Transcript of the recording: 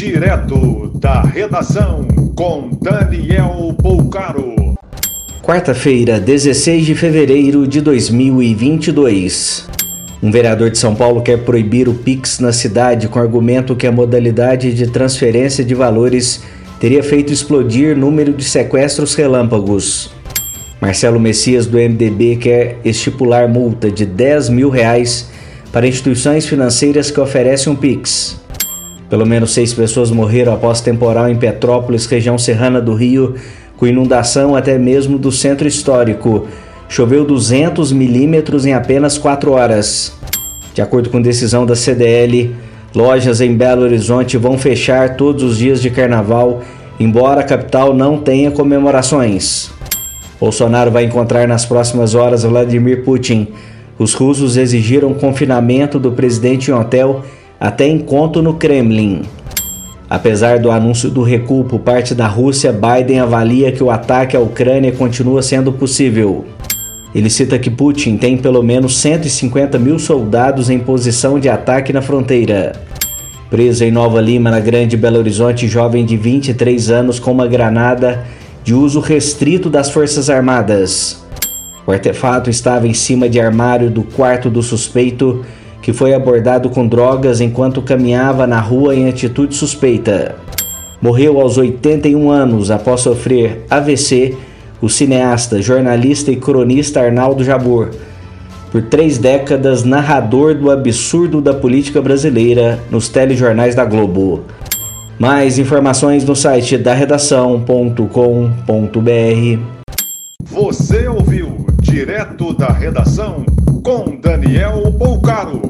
Direto da redação com Daniel Poucaro. Quarta-feira, 16 de fevereiro de 2022. Um vereador de São Paulo quer proibir o Pix na cidade com argumento que a modalidade de transferência de valores teria feito explodir número de sequestros relâmpagos. Marcelo Messias, do MDB, quer estipular multa de 10 mil reais para instituições financeiras que oferecem um Pix. Pelo menos seis pessoas morreram após temporal em Petrópolis, região serrana do Rio, com inundação até mesmo do centro histórico. Choveu 200 milímetros em apenas quatro horas. De acordo com decisão da CDL, lojas em Belo Horizonte vão fechar todos os dias de carnaval, embora a capital não tenha comemorações. Bolsonaro vai encontrar nas próximas horas Vladimir Putin. Os russos exigiram confinamento do presidente em hotel até encontro no Kremlin. Apesar do anúncio do recuo por parte da Rússia, Biden avalia que o ataque à Ucrânia continua sendo possível. Ele cita que Putin tem pelo menos 150 mil soldados em posição de ataque na fronteira. Preso em Nova Lima, na Grande Belo Horizonte, jovem de 23 anos com uma granada de uso restrito das Forças Armadas. O artefato estava em cima de armário do quarto do suspeito que foi abordado com drogas enquanto caminhava na rua em atitude suspeita. Morreu aos 81 anos após sofrer AVC o cineasta, jornalista e cronista Arnaldo Jabor. Por três décadas, narrador do absurdo da política brasileira nos telejornais da Globo. Mais informações no site da redação.com.br. Você ouviu direto da redação com Daniel Poucaro.